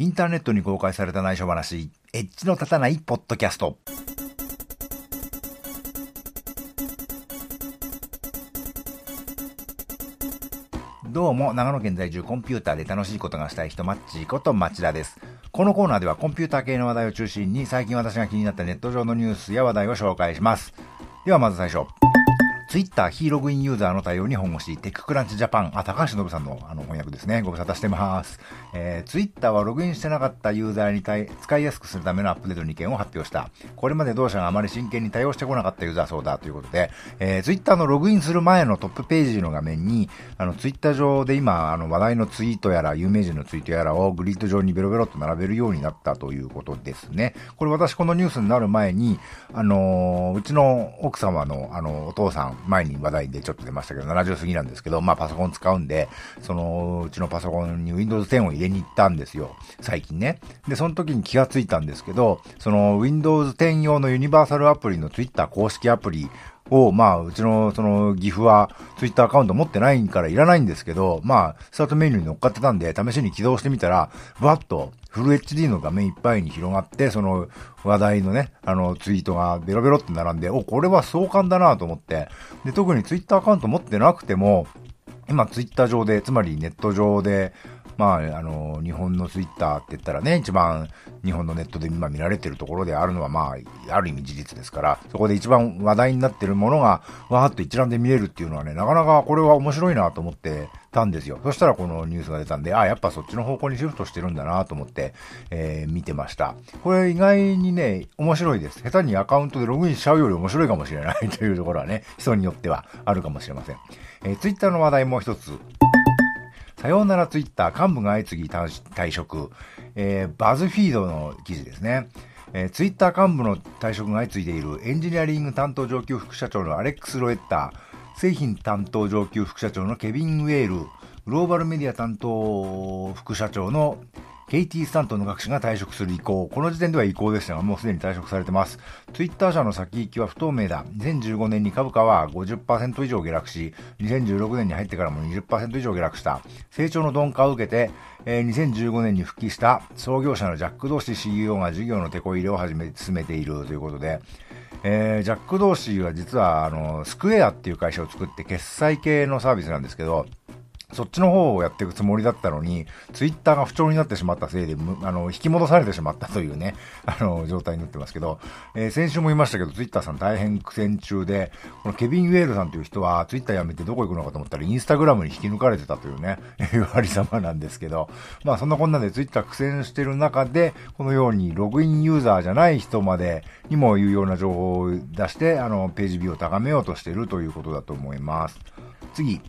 インターネットに公開された内緒話、エッジの立たないポッドキャスト。どうも、長野県在住コンピューターで楽しいことがしたい人、マッチーこと町田です。このコーナーではコンピューター系の話題を中心に、最近私が気になったネット上のニュースや話題を紹介します。ではまず最初。ツイッター非ログインユーザーの対応に本腰、テッククランチジャパン、あ、高橋信夫さんのあの翻訳ですね。ご無沙汰してます。えー、ツイッターはログインしてなかったユーザーに対使いやすくするためのアップデート2件を発表した。これまで同社があまり真剣に対応してこなかったユーザーそうだということで、えー、ツイッターのログインする前のトップページの画面に、あの、ツイッター上で今、あの、話題のツイートやら、有名人のツイートやらをグリッド上にベロベロと並べるようになったということですね。これ私このニュースになる前に、あのー、うちの奥様の、あの、お父さん、前に話題でちょっと出ましたけど、70過ぎなんですけど、まあパソコン使うんで、その、うちのパソコンに Windows 10を入れに行ったんですよ。最近ね。で、その時に気がついたんですけど、その Windows 10用のユニバーサルアプリの Twitter 公式アプリを、まあ、うちの、その、岐阜は、ツイッターアカウント持ってないからいらないんですけど、まあ、スタートメニューに乗っかってたんで、試しに起動してみたら、わっと、フル HD の画面いっぱいに広がって、その、話題のね、あの、ツイートがベロベロって並んで、お、これは壮観だなと思って、で、特にツイッターアカウント持ってなくても、今ツイッター上で、つまりネット上で、まあ、あの、日本のツイッターって言ったらね、一番日本のネットで今見られてるところであるのは、まあ、ある意味事実ですから、そこで一番話題になってるものが、わーっと一覧で見れるっていうのはね、なかなかこれは面白いなと思ってたんですよ。そしたらこのニュースが出たんで、あ、やっぱそっちの方向にシフトしてるんだなと思って、えー、見てました。これ意外にね、面白いです。下手にアカウントでログインしちゃうより面白いかもしれないというところはね、人によってはあるかもしれません。えー、ツイッターの話題も一つ。さようならツイッター幹部が相次ぎ退職、えー、バズフィードの記事ですね。えー、ツイッター幹部の退職が相次いでいるエンジニアリング担当上級副社長のアレックス・ロエッター、製品担当上級副社長のケビン・ウェール、グローバルメディア担当副社長のケイティ・スタントの学士が退職する意向。この時点では意向でしたが、もうすでに退職されてます。ツイッター社の先行きは不透明だ。2015年に株価は50%以上下落し、2016年に入ってからも20%以上下落した。成長の鈍化を受けて、えー、2015年に復帰した創業者のジャック・ドーシー CEO が事業の手こ入れを始め、進めているということで、えー、ジャック・ドーシーは実は、あの、スクエアっていう会社を作って決済系のサービスなんですけど、そっちの方をやっていくつもりだったのに、ツイッターが不調になってしまったせいで、あの、引き戻されてしまったというね、あの、状態になってますけど、えー、先週も言いましたけど、ツイッターさん大変苦戦中で、このケビン・ウェールさんという人は、ツイッター辞めてどこ行くのかと思ったら、インスタグラムに引き抜かれてたというね、いうありさまなんですけど、まあそんなこんなでツイッター苦戦してる中で、このようにログインユーザーじゃない人までにも言うような情報を出して、あの、ページビューを高めようとしてるということだと思います。次。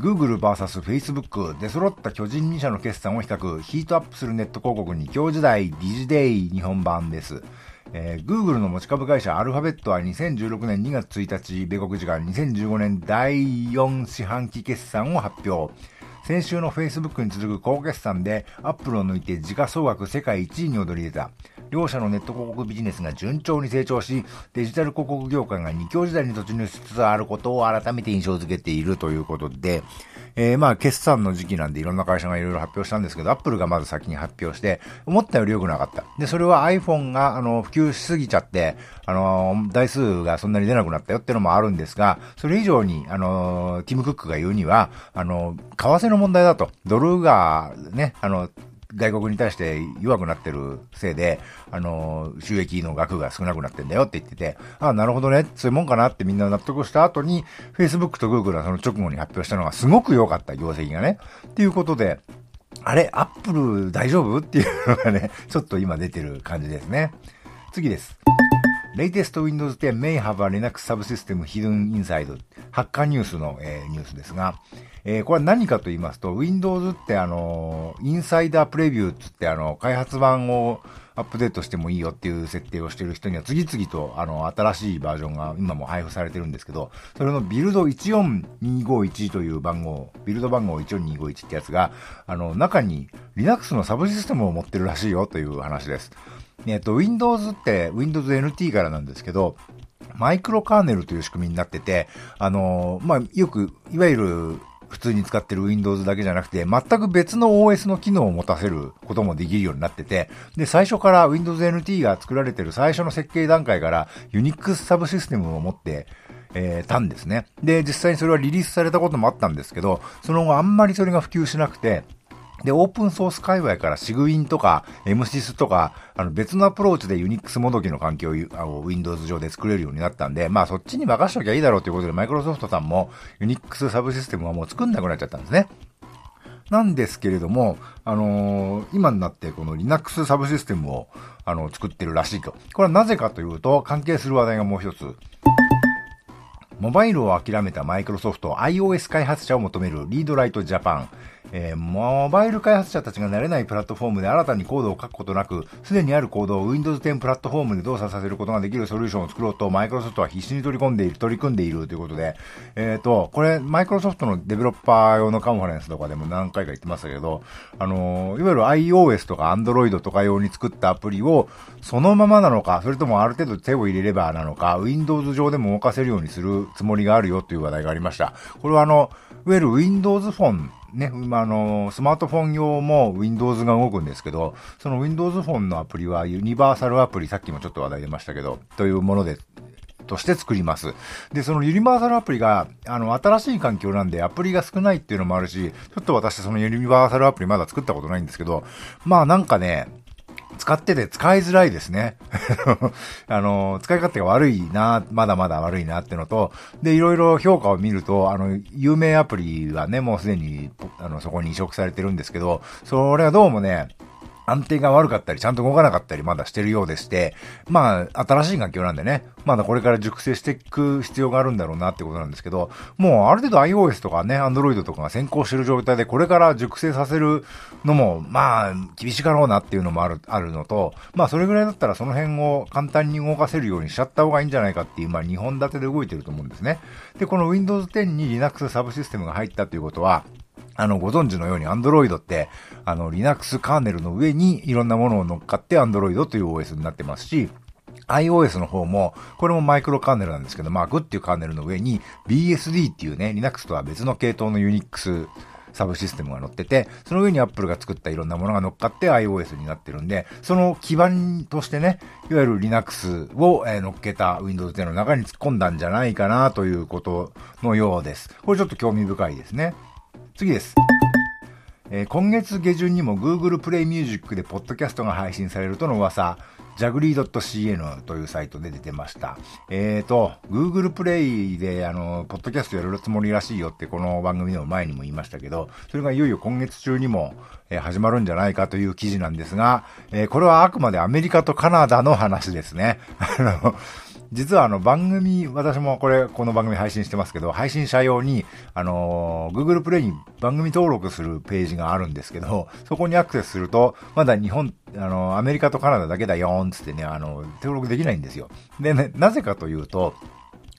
Google vs Facebook 出揃った巨人2社の決算を比較、ヒートアップするネット広告に今日時代ディジデイ日本版です。えー、Google の持ち株会社アルファベットは2016年2月1日、米国時間2015年第4四半期決算を発表。先週の Facebook に続く高決算で、アップルを抜いて時価総額世界1位に躍り出た。両社のネット広告ビジネスが順調に成長し、デジタル広告業界が二強時代に突入しつつあることを改めて印象づけているということで、えー、まあ、決算の時期なんでいろんな会社がいろいろ発表したんですけど、アップルがまず先に発表して、思ったより良くなかった。で、それは iPhone が、あの、普及しすぎちゃって、あの、台数がそんなに出なくなったよってのもあるんですが、それ以上に、あの、ティム・クックが言うには、あの、為替の問題だと。ドルが、ね、あの、外国に対して弱くなってるせいで、あの、収益の額が少なくなってんだよって言ってて、ああ、なるほどね、そういうもんかなってみんな納得した後に、Facebook と Google はその直後に発表したのがすごく良かった、業績がね。っていうことで、あれ、Apple 大丈夫？っていうのがね、ちょっと今出てる感じですね。次です。Latest Windows 10 may have a Linux subsystem hidden inside ハッカーニュースの、えー、ニュースですが、えー、これは何かと言いますと、Windows ってあの、インサイダープレビューつってあの、開発版をアップデートしてもいいよっていう設定をしてる人には次々とあの、新しいバージョンが今も配布されてるんですけど、それのビルド14251という番号、ビルド番号14251ってやつが、あの、中に Linux のサブシステムを持ってるらしいよという話です。えっと、Windows って Windows NT からなんですけど、マイクロカーネルという仕組みになってて、あのまあ、よく、いわゆる普通に使ってる Windows だけじゃなくて、全く別の OS の機能を持たせることもできるようになってて、で、最初から Windows NT が作られてる最初の設計段階から Unix サブシステムを持って、えー、たんですね。で、実際にそれはリリースされたこともあったんですけど、その後あんまりそれが普及しなくて、で、オープンソース界隈からシグインとか MSIS とか、あの別のアプローチで Unix もどきの環境を Windows 上で作れるようになったんで、まあそっちに任しときゃいいだろうということで、マイクロソフトさんも Unix サブシステムはもう作んなくなっちゃったんですね。なんですけれども、あのー、今になってこの Linux サブシステムを、あの、作ってるらしいと。これはなぜかというと、関係する話題がもう一つ。モバイルを諦めたマイクロソフト iOS 開発者を求めるリードライトジャパン。えー、モバイル開発者たちが慣れないプラットフォームで新たにコードを書くことなく、すでにあるコードを Windows 10プラットフォームで動作させることができるソリューションを作ろうと、マイクロソフトは必死に取り込んでいる、取り組んでいるということで、えっ、ー、と、これ、マイクロソフトのデベロッパー用のカンファレンスとかでも何回か言ってましたけど、あのー、いわゆる iOS とか Android とか用に作ったアプリを、そのままなのか、それともある程度手を入れればなのか、Windows 上でも動かせるようにするつもりがあるよという話題がありました。これはあの、いわゆる Windows フォンね、あの、スマートフォン用も Windows が動くんですけど、その Windows フォンのアプリはユニバーサルアプリ、さっきもちょっと話題出ましたけど、というもので、として作ります。で、そのユニバーサルアプリが、あの、新しい環境なんでアプリが少ないっていうのもあるし、ちょっと私そのユニバーサルアプリまだ作ったことないんですけど、まあなんかね、使ってて使いづらいですね。あの、使い勝手が悪いな、まだまだ悪いなってのと、で、いろいろ評価を見ると、あの、有名アプリはね、もうすでに、あの、そこに移植されてるんですけど、それはどうもね、安定が悪かったり、ちゃんと動かなかったりまだしてるようでして、まあ、新しい環境なんでね、まだこれから熟成していく必要があるんだろうなってことなんですけど、もうある程度 iOS とかね、Android とかが先行してる状態で、これから熟成させるのも、まあ、厳しかろうなっていうのもある、あるのと、まあ、それぐらいだったらその辺を簡単に動かせるようにしちゃった方がいいんじゃないかっていう、まあ、2本立てで動いてると思うんですね。で、この Windows 10に Linux サブシステムが入ったということは、あの、ご存知のように Android って、あの、Linux カーネルの上にいろんなものを乗っかって Android という OS になってますし、iOS の方も、これもマイクロカーネルなんですけど、Mac っていうカーネルの上に BSD っていうね、Linux とは別の系統の Unix サブシステムが載ってて、その上に Apple が作ったいろんなものが乗っかって iOS になってるんで、その基盤としてね、いわゆる Linux を、え乗っけた Windows 10の中に突っ込んだんじゃないかなということのようです。これちょっと興味深いですね。次です。えー、今月下旬にも Google Play Music でポッドキャストが配信されるとの噂、ジャグリー .cn というサイトで出てました。えーと、Google Play であの、ポッドキャストやるつもりらしいよってこの番組の前にも言いましたけど、それがいよいよ今月中にも、えー、始まるんじゃないかという記事なんですが、えー、これはあくまでアメリカとカナダの話ですね。あの、実はあの番組、私もこれ、この番組配信してますけど、配信者用に、あのー、Google プレイに番組登録するページがあるんですけど、そこにアクセスすると、まだ日本、あのー、アメリカとカナダだけだよーんつってね、あのー、登録できないんですよ。でね、なぜかというと、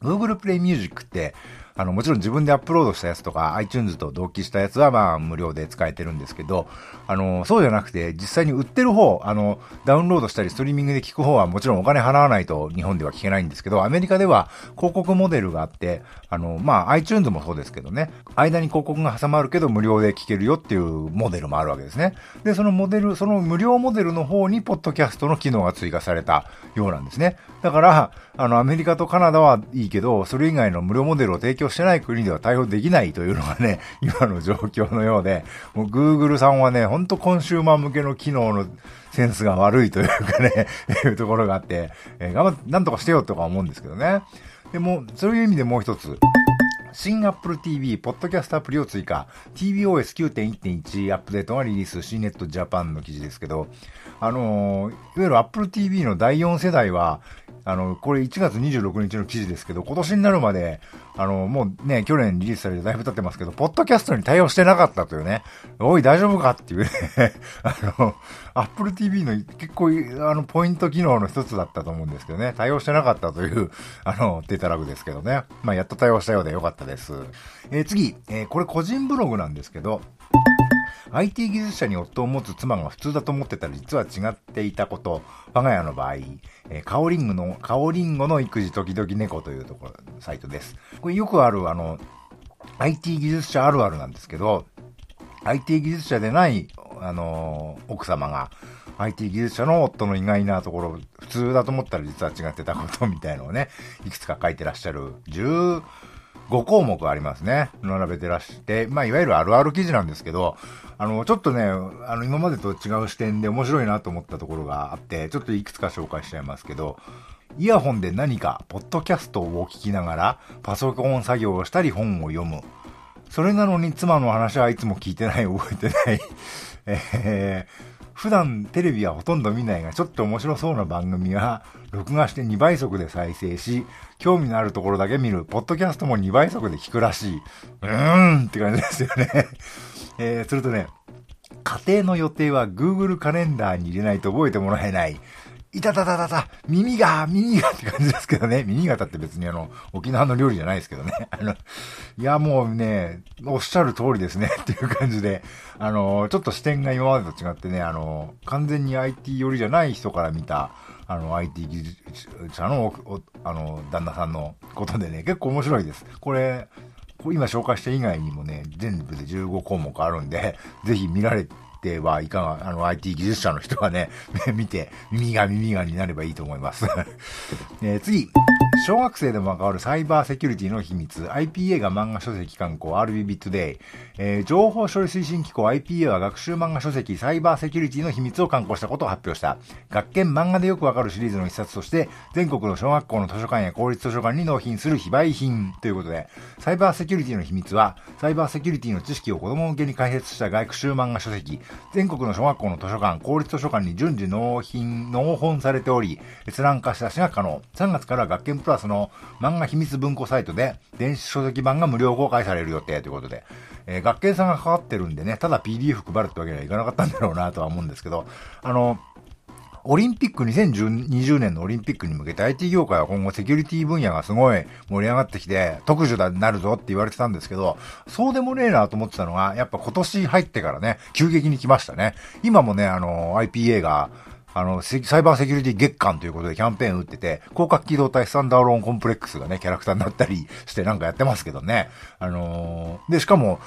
Google プレイミュージックって、あの、もちろん自分でアップロードしたやつとか、iTunes と同期したやつは、まあ、無料で使えてるんですけど、あの、そうじゃなくて、実際に売ってる方、あの、ダウンロードしたり、ストリーミングで聞く方は、もちろんお金払わないと日本では聞けないんですけど、アメリカでは広告モデルがあって、あの、まあ、iTunes もそうですけどね、間に広告が挟まるけど、無料で聞けるよっていうモデルもあるわけですね。で、そのモデル、その無料モデルの方に、ポッドキャストの機能が追加されたようなんですね。だから、あの、アメリカとカナダはいいけど、それ以外の無料モデルを提供してない国では対応できないというのがね、今の状況のようで、もう Google さんはね、ほんとコンシューマー向けの機能のセンスが悪いというかね、いうところがあって、えー、頑張って、なんとかしてよとか思うんですけどね。でも、そういう意味でもう一つ、新 Apple TV、ポッドキャストアプリを追加。tvOS9.1.1 アップデートがリリース、CNET Japan の記事ですけど、あのー、いわゆる Apple TV の第4世代は、あの、これ1月26日の記事ですけど、今年になるまで、あの、もうね、去年リリースされてだいぶ経ってますけど、ポッドキャストに対応してなかったというね、おい、大丈夫かっていうね あの、Apple TV の結構、あの、ポイント機能の一つだったと思うんですけどね、対応してなかったという、あの、データラグですけどね。まあ、やっと対応したようでよかったです。えー、次、えー、これ個人ブログなんですけど、IT 技術者に夫を持つ妻が普通だと思ってたら実は違っていたこと、我が家の場合、えー、カオリングの、カオリンゴの育児時々猫というところ、サイトです。これよくある、あの、IT 技術者あるあるなんですけど、IT 技術者でない、あのー、奥様が、IT 技術者の夫の意外なところ、普通だと思ったら実は違ってたことみたいのをね、いくつか書いてらっしゃる5項目ありますね。並べてらして、まあ、いわゆるあるある記事なんですけど、あの、ちょっとね、あの、今までと違う視点で面白いなと思ったところがあって、ちょっといくつか紹介しちゃいますけど、イヤホンで何か、ポッドキャストを聞きながら、パソコン作業をしたり本を読む。それなのに妻の話はいつも聞いてない、覚えてない。えー普段テレビはほとんど見ないが、ちょっと面白そうな番組は、録画して2倍速で再生し、興味のあるところだけ見る、ポッドキャストも2倍速で聞くらしい。うーんって感じですよね。えー、するとね、家庭の予定は Google カレンダーに入れないと覚えてもらえない。いたたたたた、耳が、耳がって感じですけどね。耳型って別にあの、沖縄の料理じゃないですけどね。あの、いやもうね、おっしゃる通りですね っていう感じで、あの、ちょっと視点が今までと違ってね、あの、完全に IT 寄りじゃない人から見た、あの、IT 技術者の、あの、旦那さんのことでね、結構面白いです。これ、今紹介した以外にもね、全部で15項目あるんで、ぜひ見られてはいかが、あの、IT 技術者の人はね、見て、耳が耳がになればいいと思います。え、次。小学生でも関わるサイバーセキュリティの秘密、IPA が漫画書籍刊行。RBB Today、えー、情報処理推進機構。IPA は学習漫画書籍。サイバーセキュリティの秘密を刊行したことを発表した。学研漫画でよくわかるシリーズの一冊として、全国の小学校の図書館や公立図書館に納品する非売品。ということで、サイバーセキュリティの秘密は、サイバーセキュリティの知識を子供向けに解説した学習漫画書籍、全国の小学校の図書館、公立図書館に順次納品、納本されており、閲覧貸し出しが可能。3月から学研プラスの漫画秘密文庫サイトで電子書籍版が無料公開される予定ということで、えー、学研さんが関わってるんでね、ただ PDF 配るってわけにはいかなかったんだろうなとは思うんですけど、あの、オリンピック、2020年のオリンピックに向けて IT 業界は今後セキュリティ分野がすごい盛り上がってきて、特殊だになるぞって言われてたんですけど、そうでもねえなと思ってたのが、やっぱ今年入ってからね、急激に来ましたね。今もね、あの、IPA が、あの、サイバーセキュリティ月間ということでキャンペーン打ってて、広角機動隊スタンダーローンコンプレックスがね、キャラクターになったりしてなんかやってますけどね。あのー、で、しかも、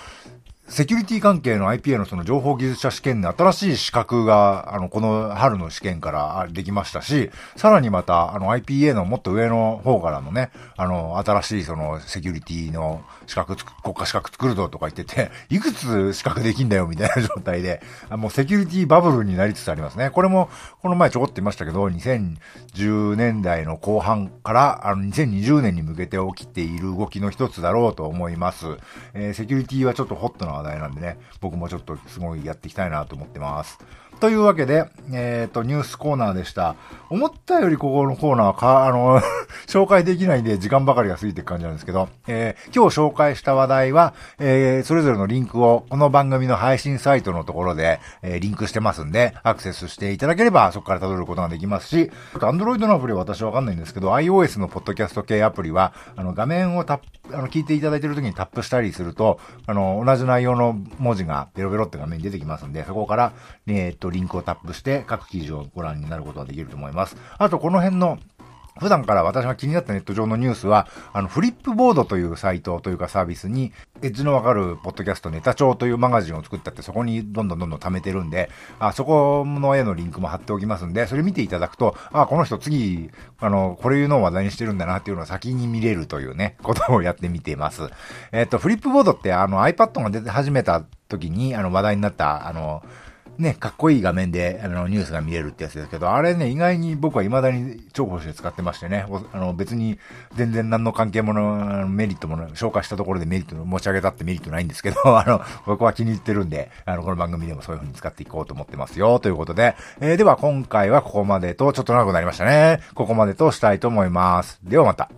セキュリティ関係の IPA のその情報技術者試験で新しい資格が、あの、この春の試験からできましたし、さらにまた、あの IPA のもっと上の方からのね、あの、新しいそのセキュリティの資格国家資格作るぞとか言ってて、いくつ資格できんだよみたいな状態で、もうセキュリティバブルになりつつありますね。これも、この前ちょこっと言いましたけど、2010年代の後半から、あの、2020年に向けて起きている動きの一つだろうと思います。えー、セキュリティはちょっとホットな題なんでね、僕もちょっとすごいやっていきたいなと思ってます。というわけで、えっ、ー、と、ニュースコーナーでした。思ったよりここのコーナーか、あの 紹介できないんで時間ばかりが過ぎていく感じなんですけど、えー、今日紹介した話題は、えー、それぞれのリンクをこの番組の配信サイトのところで、えー、リンクしてますんで、アクセスしていただければそこから辿ることができますし、アンドロイドのアプリは私わかんないんですけど、iOS のポッドキャスト系アプリは、あの、画面をタップ、あの、聞いていただいている時にタップしたりすると、あの、同じ内容の文字がベロベロって画面に出てきますんで、そこから、えっと、リンクをタップして各記事をご覧になることができると思います。あと、この辺の普段から私が気になったネット上のニュースは、あの、フリップボードというサイトというかサービスに、エッジのわかるポッドキャストネタ帳というマガジンを作ったって、そこにどんどんどんどん貯めてるんで、あ、そこの絵のリンクも貼っておきますんで、それ見ていただくと、あ、この人次、あの、これいうのを話題にしてるんだなっていうのを先に見れるというね、ことをやってみています。えっ、と、フリップボードってあの iPad が出て始めた時に、あの、話題になった、あの、ね、かっこいい画面で、あの、ニュースが見れるってやつですけど、あれね、意外に僕は未だに重宝して使ってましてね、あの、別に全然何の関係もの、メリットも紹介したところでメリット持ち上げたってメリットないんですけど、あの、僕は気に入ってるんで、あの、この番組でもそういう風に使っていこうと思ってますよ、ということで、えー、では今回はここまでと、ちょっと長くなりましたね。ここまでとしたいと思います。ではまた。